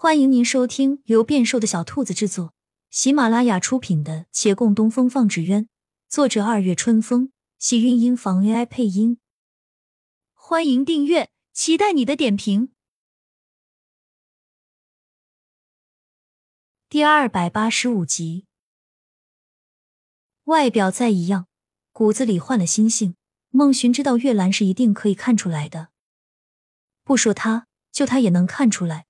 欢迎您收听由变瘦的小兔子制作、喜马拉雅出品的《且共东风放纸鸢》，作者二月春风，喜韵音房 AI 配音。欢迎订阅，期待你的点评。第二百八十五集，外表再一样，骨子里换了心性。孟寻知道月兰是一定可以看出来的，不说他，就他也能看出来。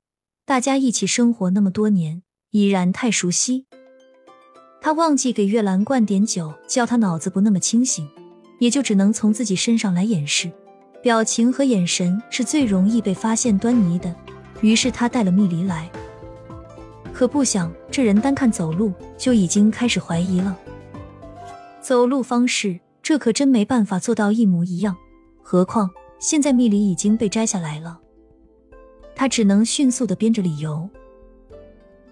大家一起生活那么多年，已然太熟悉。他忘记给月兰灌点酒，叫他脑子不那么清醒，也就只能从自己身上来掩饰。表情和眼神是最容易被发现端倪的。于是他带了蜜梨来，可不想这人单看走路就已经开始怀疑了。走路方式，这可真没办法做到一模一样。何况现在蜜梨已经被摘下来了。他只能迅速的编着理由。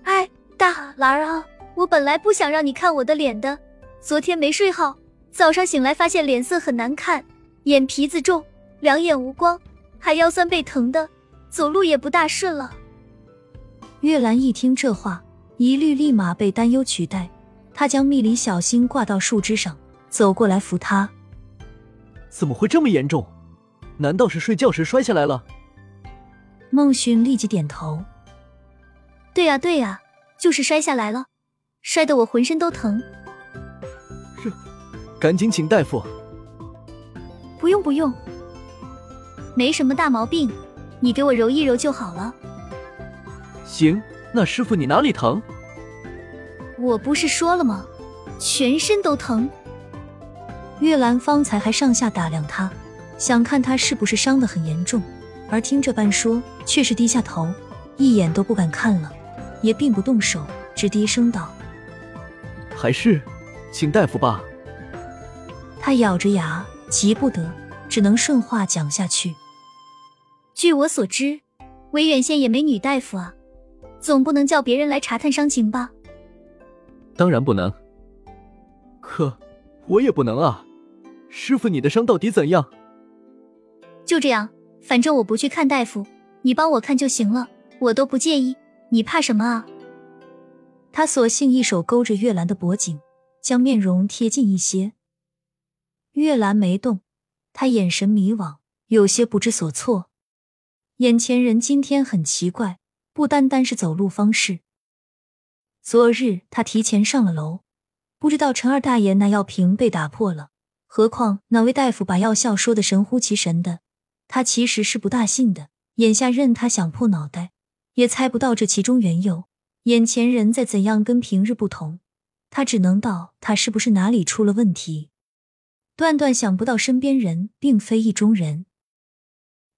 哎，大兰儿啊，我本来不想让你看我的脸的，昨天没睡好，早上醒来发现脸色很难看，眼皮子重，两眼无光，还腰酸背疼的，走路也不大顺了。月兰一听这话，疑虑立马被担忧取代。她将蜜梨小心挂到树枝上，走过来扶她。怎么会这么严重？难道是睡觉时摔下来了？孟寻立即点头：“对呀，对呀，就是摔下来了，摔得我浑身都疼。是，赶紧请大夫。不用不用，没什么大毛病，你给我揉一揉就好了。行，那师傅你哪里疼？我不是说了吗？全身都疼。月兰方才还上下打量他，想看他是不是伤得很严重。”而听这般说，却是低下头，一眼都不敢看了，也并不动手，只低声道：“还是请大夫吧。”他咬着牙，急不得，只能顺话讲下去。据我所知，维远县也没女大夫啊，总不能叫别人来查探伤情吧？当然不能。可我也不能啊，师傅，你的伤到底怎样？就这样。反正我不去看大夫，你帮我看就行了，我都不介意。你怕什么啊？他索性一手勾着月兰的脖颈，将面容贴近一些。月兰没动，他眼神迷惘，有些不知所措。眼前人今天很奇怪，不单单是走路方式。昨日他提前上了楼，不知道陈二大爷那药瓶被打破了，何况哪位大夫把药效说的神乎其神的。他其实是不大信的，眼下任他想破脑袋，也猜不到这其中缘由。眼前人再怎样跟平日不同，他只能道他是不是哪里出了问题。断断想不到身边人并非意中人。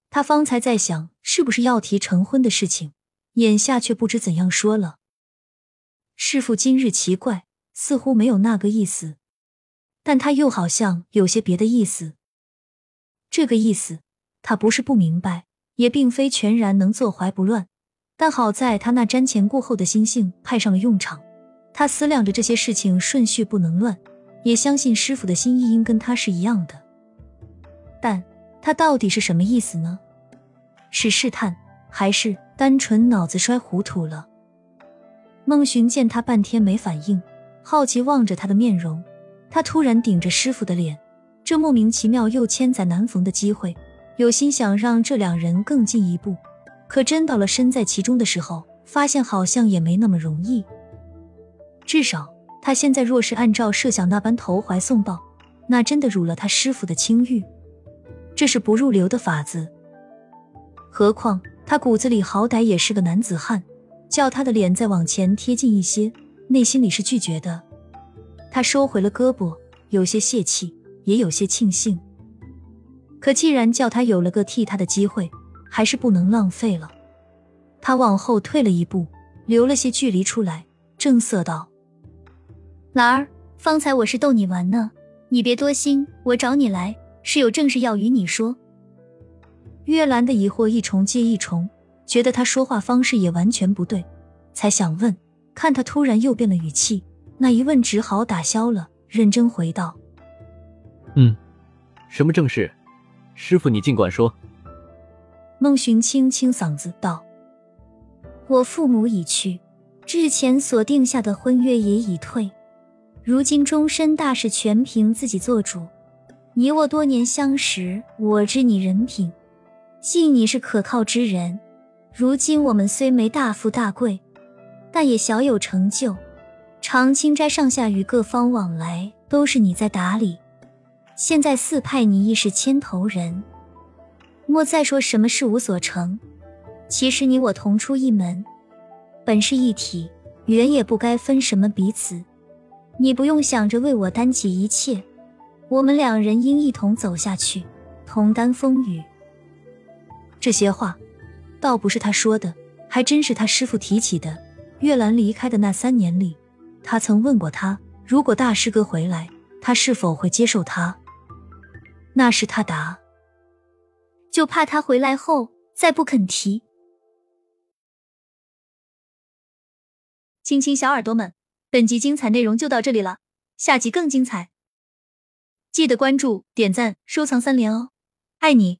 他方才在想是不是要提成婚的事情，眼下却不知怎样说了。师傅今日奇怪，似乎没有那个意思，但他又好像有些别的意思。这个意思。他不是不明白，也并非全然能坐怀不乱，但好在他那瞻前顾后的心性派上了用场。他思量着这些事情顺序不能乱，也相信师傅的心意应跟他是一样的。但他到底是什么意思呢？是试探，还是单纯脑子摔糊涂了？孟寻见他半天没反应，好奇望着他的面容，他突然顶着师傅的脸，这莫名其妙又千载难逢的机会。有心想让这两人更进一步，可真到了身在其中的时候，发现好像也没那么容易。至少他现在若是按照设想那般投怀送抱，那真的辱了他师傅的清誉，这是不入流的法子。何况他骨子里好歹也是个男子汉，叫他的脸再往前贴近一些，内心里是拒绝的。他收回了胳膊，有些泄气，也有些庆幸。可既然叫他有了个替他的机会，还是不能浪费了。他往后退了一步，留了些距离出来，正色道：“兰儿，方才我是逗你玩呢，你别多心。我找你来是有正事要与你说。”月兰的疑惑一重接一重，觉得他说话方式也完全不对，才想问，看他突然又变了语气，那一问只好打消了，认真回道：“嗯，什么正事？”师傅，你尽管说。孟寻清清嗓子道：“我父母已去，之前所定下的婚约也已退，如今终身大事全凭自己做主。你我多年相识，我知你人品，信你是可靠之人。如今我们虽没大富大贵，但也小有成就。长青斋上下与各方往来都是你在打理，现在四派你亦是牵头人，莫再说什么事无所成。其实你我同出一门，本是一体，原也不该分什么彼此。你不用想着为我担起一切，我们两人应一同走下去，同担风雨。这些话，倒不是他说的，还真是他师傅提起的。月兰离开的那三年里，他曾问过他，如果大师哥回来，他是否会接受他？那是他答：就怕他回来后再不肯提。亲亲小耳朵们，本集精彩内容就到这里了，下集更精彩，记得关注、点赞、收藏三连哦，爱你！